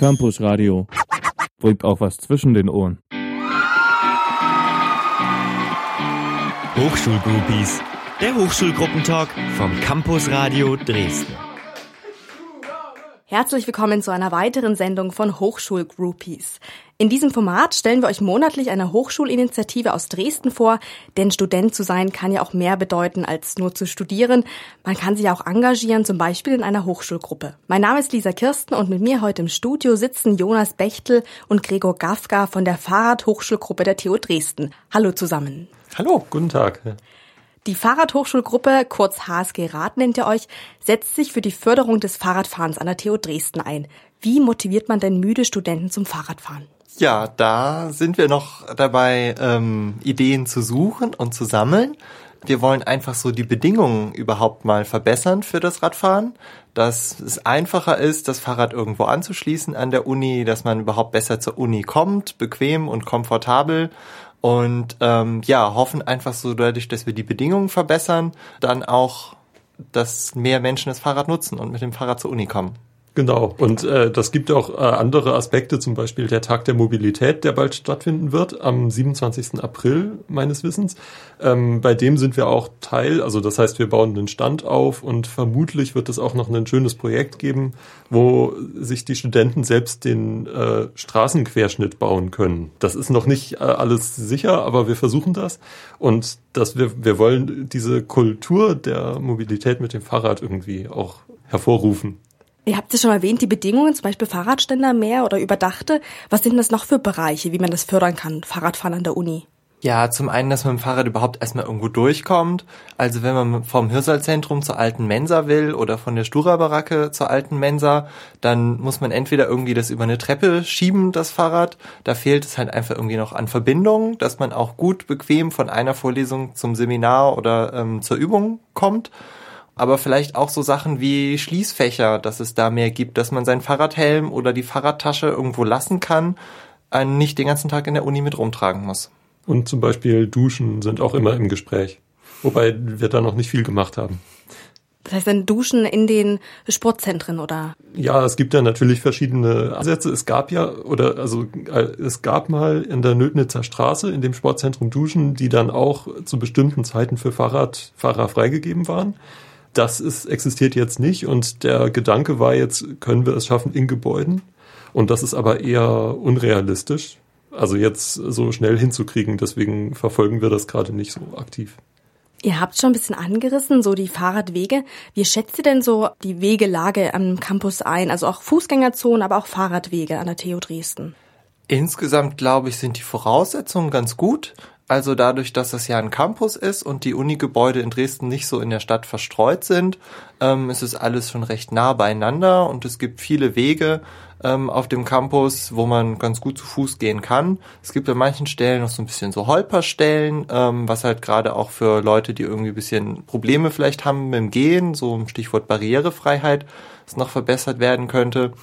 Campus Radio. Bringt auch was zwischen den Ohren. Hochschulgroupies. Der Hochschulgruppentag vom Campus Radio Dresden. Herzlich willkommen zu einer weiteren Sendung von Hochschulgroupies. In diesem Format stellen wir euch monatlich eine Hochschulinitiative aus Dresden vor, denn Student zu sein kann ja auch mehr bedeuten als nur zu studieren. Man kann sich auch engagieren, zum Beispiel in einer Hochschulgruppe. Mein Name ist Lisa Kirsten und mit mir heute im Studio sitzen Jonas Bechtel und Gregor Gafka von der Fahrradhochschulgruppe der TU Dresden. Hallo zusammen. Hallo, guten Tag. Die Fahrradhochschulgruppe, kurz HSG Rad nennt ihr euch, setzt sich für die Förderung des Fahrradfahrens an der TU Dresden ein. Wie motiviert man denn müde Studenten zum Fahrradfahren? Ja, da sind wir noch dabei, ähm, Ideen zu suchen und zu sammeln. Wir wollen einfach so die Bedingungen überhaupt mal verbessern für das Radfahren, dass es einfacher ist, das Fahrrad irgendwo anzuschließen an der Uni, dass man überhaupt besser zur Uni kommt, bequem und komfortabel und ähm, ja, hoffen einfach so dadurch, dass wir die Bedingungen verbessern, dann auch, dass mehr Menschen das Fahrrad nutzen und mit dem Fahrrad zur Uni kommen. Genau, und äh, das gibt auch äh, andere Aspekte, zum Beispiel der Tag der Mobilität, der bald stattfinden wird, am 27. April meines Wissens. Ähm, bei dem sind wir auch Teil, also das heißt, wir bauen einen Stand auf und vermutlich wird es auch noch ein schönes Projekt geben, wo sich die Studenten selbst den äh, Straßenquerschnitt bauen können. Das ist noch nicht äh, alles sicher, aber wir versuchen das. Und dass wir, wir wollen diese Kultur der Mobilität mit dem Fahrrad irgendwie auch hervorrufen. Ihr habt es schon erwähnt, die Bedingungen, zum Beispiel Fahrradständer mehr oder überdachte. Was sind das noch für Bereiche, wie man das fördern kann, Fahrradfahren an der Uni? Ja, zum einen, dass man mit dem Fahrrad überhaupt erstmal irgendwo durchkommt. Also wenn man vom Hirsal-Zentrum zur alten Mensa will oder von der Stura-Baracke zur alten Mensa, dann muss man entweder irgendwie das über eine Treppe schieben, das Fahrrad. Da fehlt es halt einfach irgendwie noch an Verbindungen, dass man auch gut bequem von einer Vorlesung zum Seminar oder ähm, zur Übung kommt aber vielleicht auch so Sachen wie Schließfächer, dass es da mehr gibt, dass man seinen Fahrradhelm oder die Fahrradtasche irgendwo lassen kann, einen nicht den ganzen Tag in der Uni mit rumtragen muss. Und zum Beispiel Duschen sind auch immer im Gespräch, wobei wir da noch nicht viel gemacht haben. Das heißt dann Duschen in den Sportzentren oder? Ja, es gibt ja natürlich verschiedene Ansätze. Es gab ja, oder also äh, es gab mal in der Nötnitzer Straße in dem Sportzentrum Duschen, die dann auch zu bestimmten Zeiten für Fahrradfahrer freigegeben waren das ist, existiert jetzt nicht und der Gedanke war jetzt, können wir es schaffen in Gebäuden? Und das ist aber eher unrealistisch, also jetzt so schnell hinzukriegen. Deswegen verfolgen wir das gerade nicht so aktiv. Ihr habt schon ein bisschen angerissen, so die Fahrradwege. Wie schätzt ihr denn so die Wegelage am Campus ein? Also auch Fußgängerzonen, aber auch Fahrradwege an der TU Dresden? Insgesamt glaube ich, sind die Voraussetzungen ganz gut. Also dadurch, dass das ja ein Campus ist und die Unigebäude in Dresden nicht so in der Stadt verstreut sind, ähm, ist es alles schon recht nah beieinander und es gibt viele Wege ähm, auf dem Campus, wo man ganz gut zu Fuß gehen kann. Es gibt an manchen Stellen noch so ein bisschen so Holperstellen, ähm, was halt gerade auch für Leute, die irgendwie ein bisschen Probleme vielleicht haben mit dem Gehen, so im Stichwort Barrierefreiheit, es noch verbessert werden könnte.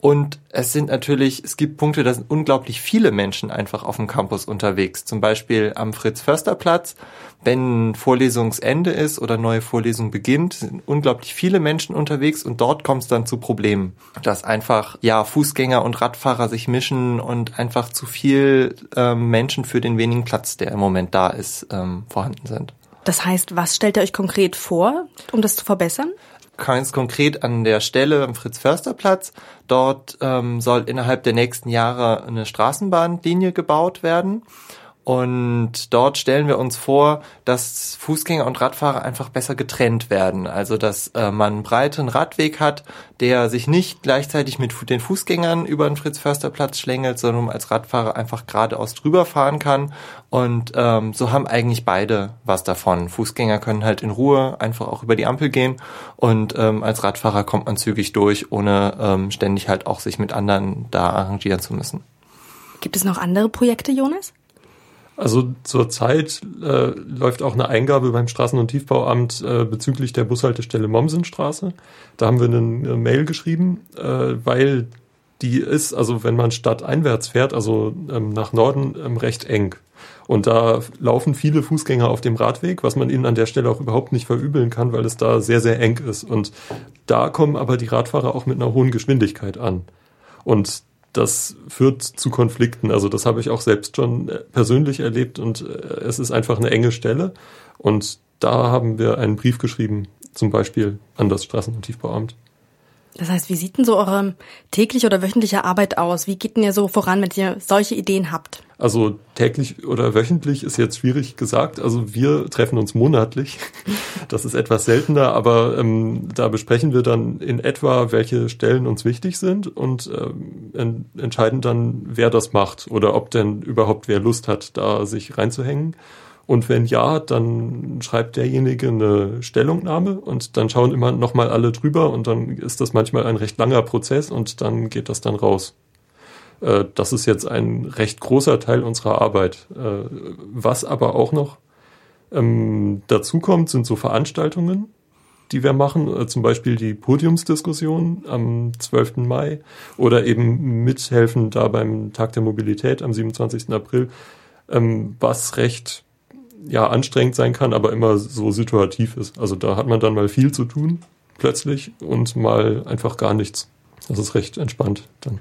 Und es sind natürlich, es gibt Punkte, da sind unglaublich viele Menschen einfach auf dem Campus unterwegs. Zum Beispiel am Fritz-Förster-Platz. Wenn Vorlesungsende ist oder neue Vorlesung beginnt, sind unglaublich viele Menschen unterwegs und dort kommt es dann zu Problemen. Dass einfach, ja, Fußgänger und Radfahrer sich mischen und einfach zu viel ähm, Menschen für den wenigen Platz, der im Moment da ist, ähm, vorhanden sind. Das heißt, was stellt ihr euch konkret vor, um das zu verbessern? Ganz konkret an der Stelle am Fritz-Förster-Platz. Dort ähm, soll innerhalb der nächsten Jahre eine Straßenbahnlinie gebaut werden. Und dort stellen wir uns vor, dass Fußgänger und Radfahrer einfach besser getrennt werden. Also dass äh, man einen breiten Radweg hat, der sich nicht gleichzeitig mit den Fußgängern über den Fritz-Förster-Platz schlängelt, sondern als Radfahrer einfach geradeaus drüber fahren kann. Und ähm, so haben eigentlich beide was davon. Fußgänger können halt in Ruhe einfach auch über die Ampel gehen und ähm, als Radfahrer kommt man zügig durch, ohne ähm, ständig halt auch sich mit anderen da arrangieren zu müssen. Gibt es noch andere Projekte, Jonas? Also zurzeit äh, läuft auch eine Eingabe beim Straßen- und Tiefbauamt äh, bezüglich der Bushaltestelle Mommsenstraße. Da haben wir eine, eine Mail geschrieben, äh, weil die ist, also wenn man stadteinwärts fährt, also ähm, nach Norden, ähm, recht eng. Und da laufen viele Fußgänger auf dem Radweg, was man ihnen an der Stelle auch überhaupt nicht verübeln kann, weil es da sehr, sehr eng ist. Und da kommen aber die Radfahrer auch mit einer hohen Geschwindigkeit an. Und das führt zu Konflikten. Also das habe ich auch selbst schon äh, persönlich erlebt und äh, es ist einfach eine enge Stelle. Und da haben wir einen Brief geschrieben, zum Beispiel an das Straßen- und Tiefbauamt. Das heißt, wie sieht denn so eure tägliche oder wöchentliche Arbeit aus? Wie geht denn ihr so voran, wenn ihr solche Ideen habt? Also täglich oder wöchentlich ist jetzt schwierig gesagt. Also wir treffen uns monatlich. Das ist etwas seltener, aber ähm, da besprechen wir dann in etwa, welche Stellen uns wichtig sind und ähm, entscheiden dann, wer das macht oder ob denn überhaupt wer Lust hat, da sich reinzuhängen. Und wenn ja, dann schreibt derjenige eine Stellungnahme und dann schauen immer nochmal alle drüber und dann ist das manchmal ein recht langer Prozess und dann geht das dann raus. Äh, das ist jetzt ein recht großer Teil unserer Arbeit. Äh, was aber auch noch ähm, dazu kommt, sind so Veranstaltungen, die wir machen, äh, zum Beispiel die Podiumsdiskussion am 12. Mai oder eben mithelfen da beim Tag der Mobilität am 27. April, ähm, was recht ja anstrengend sein kann, aber immer so situativ ist. Also da hat man dann mal viel zu tun plötzlich und mal einfach gar nichts. Das ist recht entspannt dann.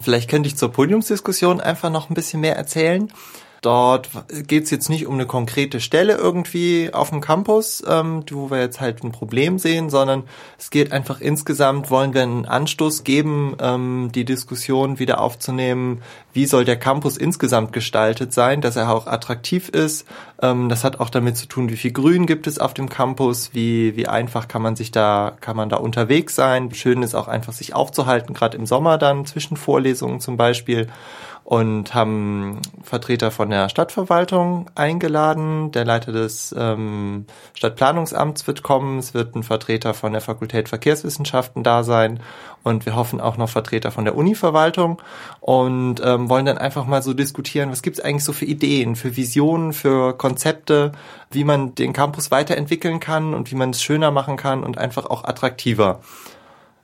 Vielleicht könnte ich zur Podiumsdiskussion einfach noch ein bisschen mehr erzählen. Dort geht es jetzt nicht um eine konkrete Stelle irgendwie auf dem Campus, ähm, wo wir jetzt halt ein Problem sehen, sondern es geht einfach insgesamt, wollen wir einen Anstoß geben, ähm, die Diskussion wieder aufzunehmen, wie soll der Campus insgesamt gestaltet sein, dass er auch attraktiv ist. Ähm, das hat auch damit zu tun, wie viel Grün gibt es auf dem Campus, wie, wie einfach kann man sich da, kann man da unterwegs sein. Schön ist auch einfach sich aufzuhalten, gerade im Sommer dann zwischen Vorlesungen zum Beispiel und haben Vertreter von der Stadtverwaltung eingeladen. Der Leiter des ähm, Stadtplanungsamts wird kommen. Es wird ein Vertreter von der Fakultät Verkehrswissenschaften da sein. Und wir hoffen auch noch Vertreter von der Univerwaltung und ähm, wollen dann einfach mal so diskutieren, was gibt es eigentlich so für Ideen, für Visionen, für Konzepte, wie man den Campus weiterentwickeln kann und wie man es schöner machen kann und einfach auch attraktiver.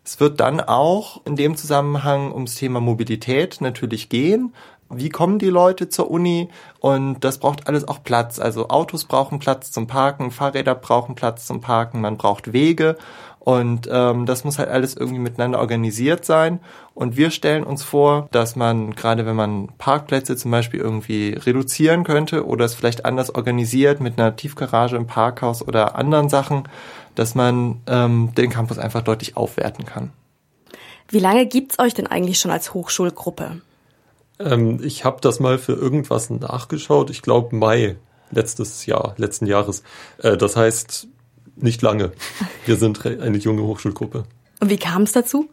Es wird dann auch in dem Zusammenhang ums Thema Mobilität natürlich gehen. Wie kommen die Leute zur Uni? Und das braucht alles auch Platz. Also Autos brauchen Platz zum Parken, Fahrräder brauchen Platz zum Parken, man braucht Wege. Und ähm, das muss halt alles irgendwie miteinander organisiert sein. Und wir stellen uns vor, dass man, gerade wenn man Parkplätze zum Beispiel irgendwie reduzieren könnte oder es vielleicht anders organisiert mit einer Tiefgarage im Parkhaus oder anderen Sachen, dass man ähm, den Campus einfach deutlich aufwerten kann. Wie lange gibt's euch denn eigentlich schon als Hochschulgruppe? Ähm, ich habe das mal für irgendwas nachgeschaut. Ich glaube Mai letztes Jahr, letzten Jahres. Äh, das heißt nicht lange. Wir sind eine junge Hochschulgruppe. Und wie kam es dazu?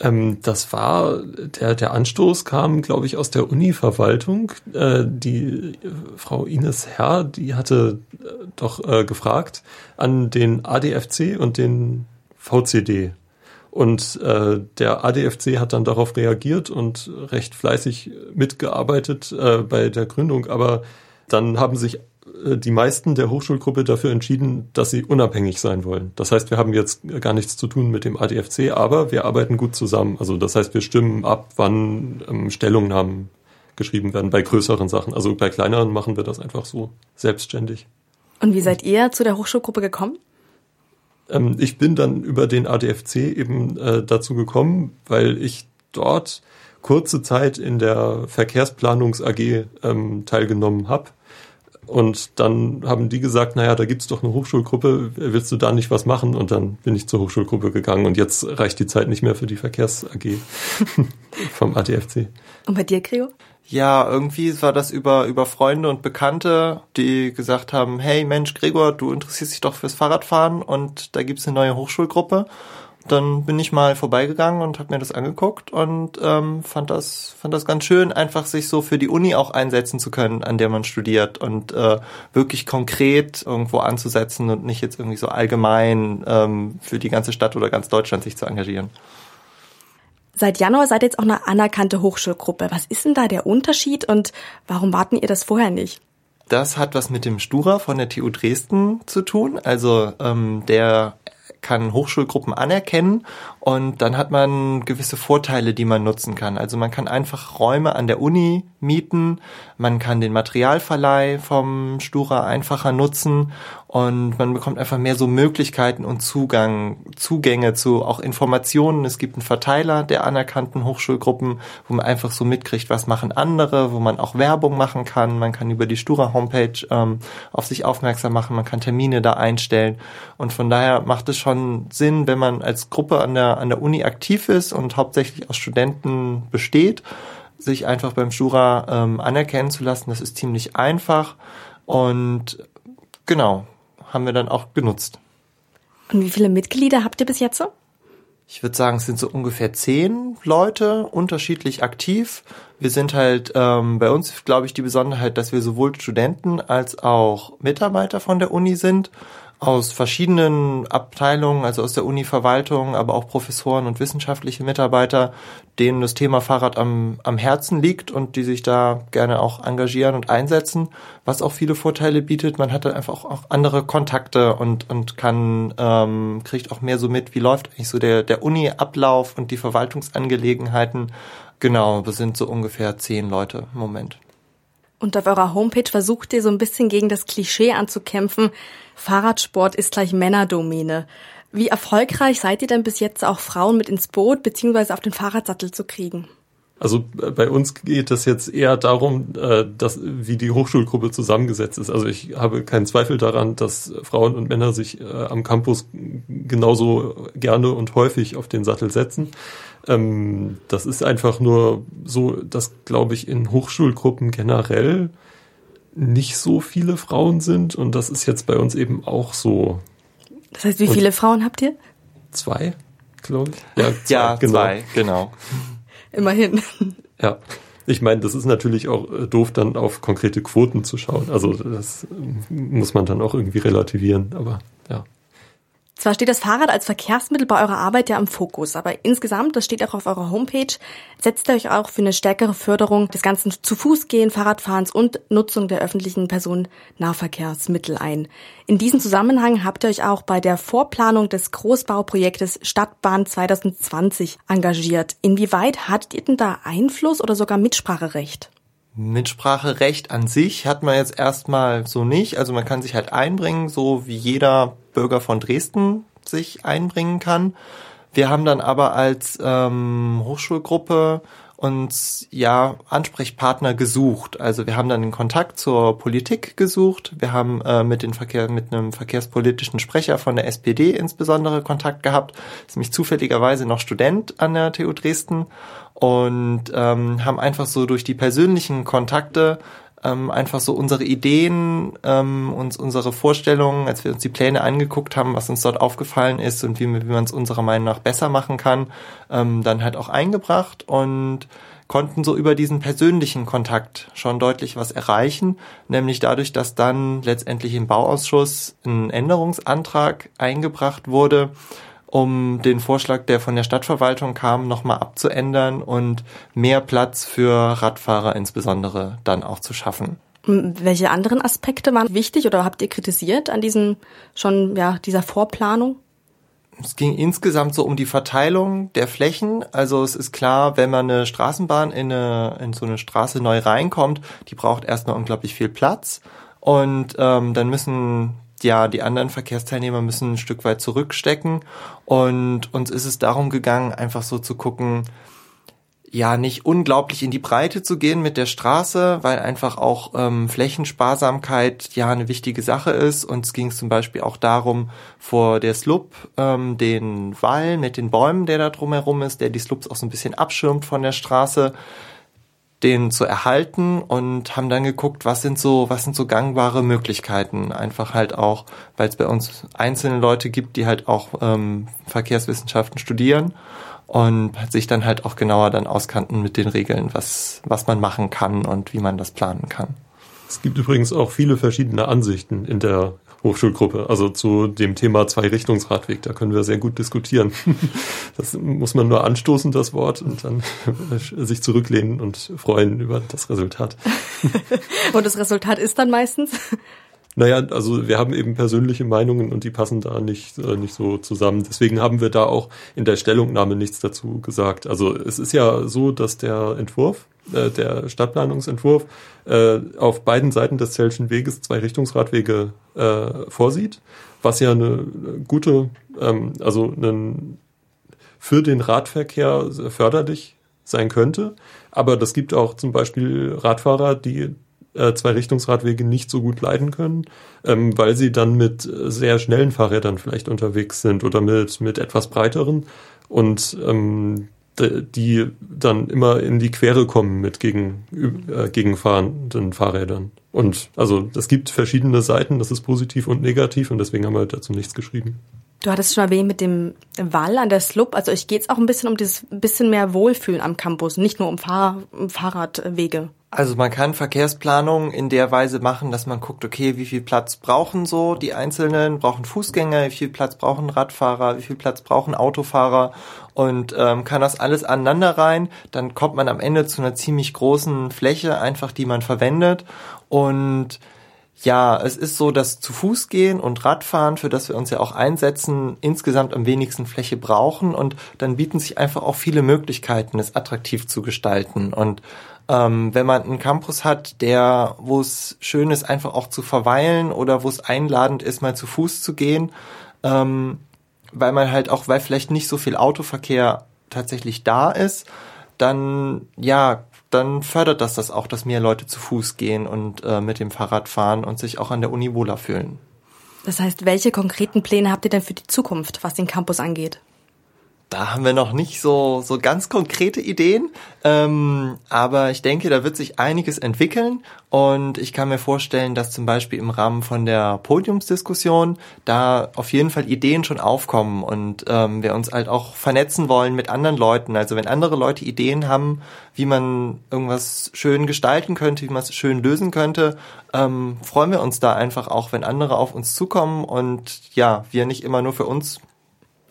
Ähm, das war, der, der Anstoß kam, glaube ich, aus der Uni-Verwaltung. Äh, die äh, Frau Ines Herr, die hatte äh, doch äh, gefragt an den ADFC und den VCD. Und äh, der ADFC hat dann darauf reagiert und recht fleißig mitgearbeitet äh, bei der Gründung. Aber dann haben sich die meisten der Hochschulgruppe dafür entschieden, dass sie unabhängig sein wollen. Das heißt, wir haben jetzt gar nichts zu tun mit dem ADFC, aber wir arbeiten gut zusammen. Also das heißt, wir stimmen ab, wann ähm, Stellungnahmen geschrieben werden bei größeren Sachen. Also bei kleineren machen wir das einfach so selbstständig. Und wie seid ihr zu der Hochschulgruppe gekommen? Ähm, ich bin dann über den ADFC eben äh, dazu gekommen, weil ich dort kurze Zeit in der Verkehrsplanungs AG ähm, teilgenommen habe und dann haben die gesagt, naja, da gibt's doch eine Hochschulgruppe, willst du da nicht was machen? Und dann bin ich zur Hochschulgruppe gegangen und jetzt reicht die Zeit nicht mehr für die Verkehrs AG vom ADFC. Und bei dir, Creo? Ja, irgendwie war das über, über Freunde und Bekannte, die gesagt haben, hey Mensch, Gregor, du interessierst dich doch fürs Fahrradfahren und da gibt's eine neue Hochschulgruppe dann bin ich mal vorbeigegangen und habe mir das angeguckt und ähm, fand das fand das ganz schön, einfach sich so für die Uni auch einsetzen zu können, an der man studiert und äh, wirklich konkret irgendwo anzusetzen und nicht jetzt irgendwie so allgemein ähm, für die ganze Stadt oder ganz Deutschland sich zu engagieren. Seit Januar seid ihr jetzt auch eine anerkannte Hochschulgruppe. Was ist denn da der Unterschied und warum warten ihr das vorher nicht? Das hat was mit dem Stura von der TU Dresden zu tun. Also ähm, der kann Hochschulgruppen anerkennen Und dann hat man gewisse Vorteile, die man nutzen kann. Also man kann einfach Räume an der Uni mieten, man kann den Materialverleih vom Stura einfacher nutzen und man bekommt einfach mehr so Möglichkeiten und Zugang, Zugänge zu auch Informationen. Es gibt einen Verteiler der anerkannten Hochschulgruppen, wo man einfach so mitkriegt, was machen andere, wo man auch Werbung machen kann. Man kann über die Stura Homepage ähm, auf sich aufmerksam machen, man kann Termine da einstellen und von daher macht es schon Sinn, wenn man als Gruppe an der an der Uni aktiv ist und hauptsächlich aus Studenten besteht, sich einfach beim Jura ähm, anerkennen zu lassen. Das ist ziemlich einfach und genau, haben wir dann auch genutzt. Und wie viele Mitglieder habt ihr bis jetzt so? Ich würde sagen, es sind so ungefähr zehn Leute, unterschiedlich aktiv. Wir sind halt ähm, bei uns, glaube ich, die Besonderheit, dass wir sowohl Studenten als auch Mitarbeiter von der Uni sind aus verschiedenen Abteilungen, also aus der Uni-Verwaltung, aber auch Professoren und wissenschaftliche Mitarbeiter, denen das Thema Fahrrad am, am Herzen liegt und die sich da gerne auch engagieren und einsetzen, was auch viele Vorteile bietet. Man hat dann einfach auch andere Kontakte und, und kann, ähm, kriegt auch mehr so mit, wie läuft eigentlich so der, der Uni-Ablauf und die Verwaltungsangelegenheiten. Genau, wir sind so ungefähr zehn Leute im Moment. Und auf eurer Homepage versucht ihr so ein bisschen gegen das Klischee anzukämpfen, Fahrradsport ist gleich Männerdomäne. Wie erfolgreich seid ihr denn bis jetzt auch Frauen mit ins Boot bzw. auf den Fahrradsattel zu kriegen? Also äh, bei uns geht es jetzt eher darum, äh, dass, wie die Hochschulgruppe zusammengesetzt ist. Also ich habe keinen Zweifel daran, dass Frauen und Männer sich äh, am Campus genauso gerne und häufig auf den Sattel setzen. Ähm, das ist einfach nur so, dass, glaube ich, in Hochschulgruppen generell nicht so viele Frauen sind und das ist jetzt bei uns eben auch so. Das heißt, wie und viele Frauen habt ihr? Zwei, glaube ich. Ja, zwei, ja, genau. zwei, genau. Immerhin. Ja. Ich meine, das ist natürlich auch äh, doof, dann auf konkrete Quoten zu schauen. Also das muss man dann auch irgendwie relativieren, aber ja. Zwar steht das Fahrrad als Verkehrsmittel bei eurer Arbeit ja im Fokus, aber insgesamt, das steht auch auf eurer Homepage, setzt ihr euch auch für eine stärkere Förderung des ganzen zu Fuß gehen, Fahrradfahrens und Nutzung der öffentlichen Personennahverkehrsmittel ein. In diesem Zusammenhang habt ihr euch auch bei der Vorplanung des Großbauprojektes Stadtbahn 2020 engagiert. Inwieweit hattet ihr denn da Einfluss oder sogar Mitspracherecht? Mitspracherecht an sich hat man jetzt erstmal so nicht. Also man kann sich halt einbringen, so wie jeder Bürger von Dresden sich einbringen kann. Wir haben dann aber als ähm, Hochschulgruppe uns ja Ansprechpartner gesucht. Also wir haben dann den Kontakt zur Politik gesucht. Wir haben äh, mit den Verkehr mit einem verkehrspolitischen Sprecher von der SPD insbesondere Kontakt gehabt. Ist nämlich zufälligerweise noch Student an der TU Dresden und ähm, haben einfach so durch die persönlichen Kontakte ähm, einfach so unsere Ideen, ähm, uns unsere Vorstellungen, als wir uns die Pläne angeguckt haben, was uns dort aufgefallen ist und wie, wie man es unserer Meinung nach besser machen kann, ähm, dann halt auch eingebracht und konnten so über diesen persönlichen Kontakt schon deutlich was erreichen, nämlich dadurch, dass dann letztendlich im Bauausschuss ein Änderungsantrag eingebracht wurde, um den Vorschlag, der von der Stadtverwaltung kam, nochmal abzuändern und mehr Platz für Radfahrer insbesondere dann auch zu schaffen. Welche anderen Aspekte waren wichtig oder habt ihr kritisiert an diesem schon ja dieser Vorplanung? Es ging insgesamt so um die Verteilung der Flächen. Also es ist klar, wenn man eine Straßenbahn in, eine, in so eine Straße neu reinkommt, die braucht erstmal unglaublich viel Platz. Und ähm, dann müssen ja, die anderen Verkehrsteilnehmer müssen ein Stück weit zurückstecken. Und uns ist es darum gegangen, einfach so zu gucken, ja, nicht unglaublich in die Breite zu gehen mit der Straße, weil einfach auch ähm, Flächensparsamkeit ja eine wichtige Sache ist. Uns ging es zum Beispiel auch darum, vor der Slup ähm, den Wall mit den Bäumen, der da drumherum ist, der die Slups auch so ein bisschen abschirmt von der Straße, den zu erhalten und haben dann geguckt, was sind so, was sind so gangbare Möglichkeiten. Einfach halt auch, weil es bei uns einzelne Leute gibt, die halt auch ähm, Verkehrswissenschaften studieren und sich dann halt auch genauer dann auskannten mit den Regeln, was, was man machen kann und wie man das planen kann. Es gibt übrigens auch viele verschiedene Ansichten in der Hochschulgruppe, also zu dem Thema Zwei-Richtungsradweg. Da können wir sehr gut diskutieren. Das muss man nur anstoßen, das Wort, und dann sich zurücklehnen und freuen über das Resultat. und das Resultat ist dann meistens? Naja, also wir haben eben persönliche Meinungen und die passen da nicht, äh, nicht so zusammen. Deswegen haben wir da auch in der Stellungnahme nichts dazu gesagt. Also es ist ja so, dass der Entwurf, äh, der Stadtplanungsentwurf, äh, auf beiden Seiten des Zellschen Weges zwei Richtungsradwege äh, vorsieht, was ja eine gute, ähm, also einen, für den Radverkehr förderlich sein könnte. Aber das gibt auch zum Beispiel Radfahrer, die äh, zwei Richtungsradwege nicht so gut leiden können, ähm, weil sie dann mit sehr schnellen Fahrrädern vielleicht unterwegs sind oder mit, mit etwas breiteren und ähm, die dann immer in die Quere kommen mit gegen, äh, gegenfahrenden Fahrrädern. Und also es gibt verschiedene Seiten, das ist positiv und negativ und deswegen haben wir dazu nichts geschrieben. Du hattest schon erwähnt mit dem Wall an der Slup. Also ich jetzt auch ein bisschen um dieses bisschen mehr Wohlfühlen am Campus, nicht nur um, Fahr um Fahrradwege. Also man kann Verkehrsplanung in der Weise machen, dass man guckt, okay, wie viel Platz brauchen so die Einzelnen, brauchen Fußgänger, wie viel Platz brauchen Radfahrer, wie viel Platz brauchen Autofahrer und ähm, kann das alles aneinander rein. Dann kommt man am Ende zu einer ziemlich großen Fläche, einfach die man verwendet und ja, es ist so, dass zu Fuß gehen und Radfahren, für das wir uns ja auch einsetzen, insgesamt am wenigsten Fläche brauchen und dann bieten sich einfach auch viele Möglichkeiten, es attraktiv zu gestalten. Und ähm, wenn man einen Campus hat, der, wo es schön ist, einfach auch zu verweilen oder wo es einladend ist, mal zu Fuß zu gehen, ähm, weil man halt auch, weil vielleicht nicht so viel Autoverkehr tatsächlich da ist, dann ja dann fördert das das auch, dass mehr Leute zu Fuß gehen und äh, mit dem Fahrrad fahren und sich auch an der Uni wohler fühlen. Das heißt, welche konkreten Pläne habt ihr denn für die Zukunft, was den Campus angeht? Da haben wir noch nicht so, so ganz konkrete Ideen, ähm, aber ich denke, da wird sich einiges entwickeln. Und ich kann mir vorstellen, dass zum Beispiel im Rahmen von der Podiumsdiskussion da auf jeden Fall Ideen schon aufkommen und ähm, wir uns halt auch vernetzen wollen mit anderen Leuten. Also wenn andere Leute Ideen haben, wie man irgendwas schön gestalten könnte, wie man es schön lösen könnte, ähm, freuen wir uns da einfach auch, wenn andere auf uns zukommen. Und ja, wir nicht immer nur für uns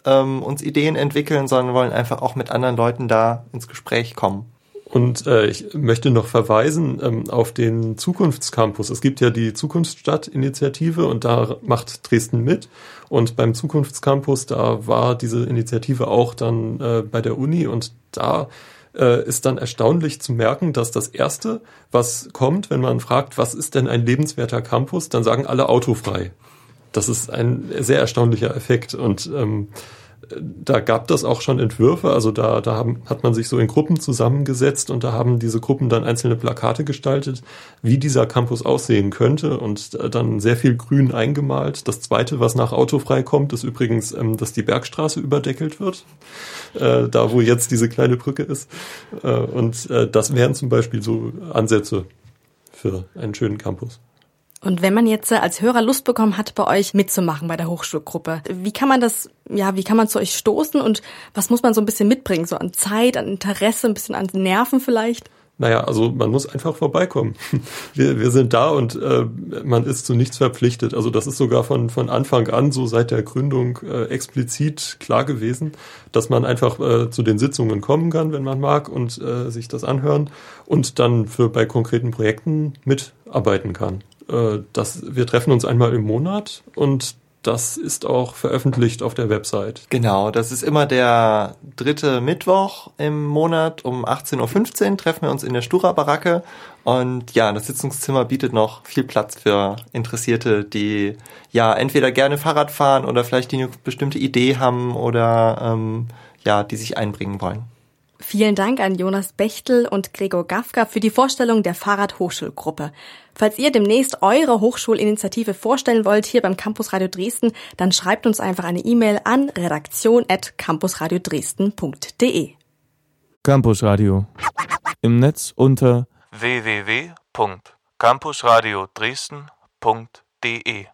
ähm, uns Ideen entwickeln, sondern wollen einfach auch mit anderen Leuten da ins Gespräch kommen. Und äh, ich möchte noch verweisen ähm, auf den Zukunftscampus. Es gibt ja die Zukunftsstadt-Initiative und da macht Dresden mit. Und beim Zukunftscampus, da war diese Initiative auch dann äh, bei der Uni und da äh, ist dann erstaunlich zu merken, dass das Erste, was kommt, wenn man fragt, was ist denn ein lebenswerter Campus, dann sagen alle autofrei. Das ist ein sehr erstaunlicher Effekt und ähm, da gab das auch schon Entwürfe, also da, da haben, hat man sich so in Gruppen zusammengesetzt und da haben diese Gruppen dann einzelne Plakate gestaltet, wie dieser Campus aussehen könnte und dann sehr viel grün eingemalt. Das zweite, was nach Autofrei kommt, ist übrigens, ähm, dass die Bergstraße überdeckelt wird, äh, da wo jetzt diese kleine Brücke ist. Äh, und äh, das wären zum Beispiel so Ansätze für einen schönen Campus. Und wenn man jetzt äh, als Hörer Lust bekommen hat, bei euch mitzumachen bei der Hochschulgruppe, wie kann man das, ja, wie kann man zu euch stoßen und was muss man so ein bisschen mitbringen? So an Zeit, an Interesse, ein bisschen an Nerven vielleicht? Naja, also man muss einfach vorbeikommen. Wir, wir sind da und äh, man ist zu nichts verpflichtet. Also das ist sogar von, von Anfang an, so seit der Gründung, äh, explizit klar gewesen, dass man einfach äh, zu den Sitzungen kommen kann, wenn man mag, und äh, sich das anhören und dann für bei konkreten Projekten mitarbeiten kann. Äh, das, wir treffen uns einmal im Monat und das ist auch veröffentlicht auf der Website. Genau, das ist immer der dritte Mittwoch im Monat um 18.15 Uhr treffen wir uns in der Stura-Baracke. Und ja, das Sitzungszimmer bietet noch viel Platz für Interessierte, die ja entweder gerne Fahrrad fahren oder vielleicht die eine bestimmte Idee haben oder ähm, ja, die sich einbringen wollen. Vielen Dank an Jonas Bechtel und Gregor Gafka für die Vorstellung der Fahrradhochschulgruppe. Falls ihr demnächst eure Hochschulinitiative vorstellen wollt hier beim Campus Radio Dresden, dann schreibt uns einfach eine E-Mail an redaktion@campusradiodresden.de. Campus Radio im Netz unter www.campusradiodresden.de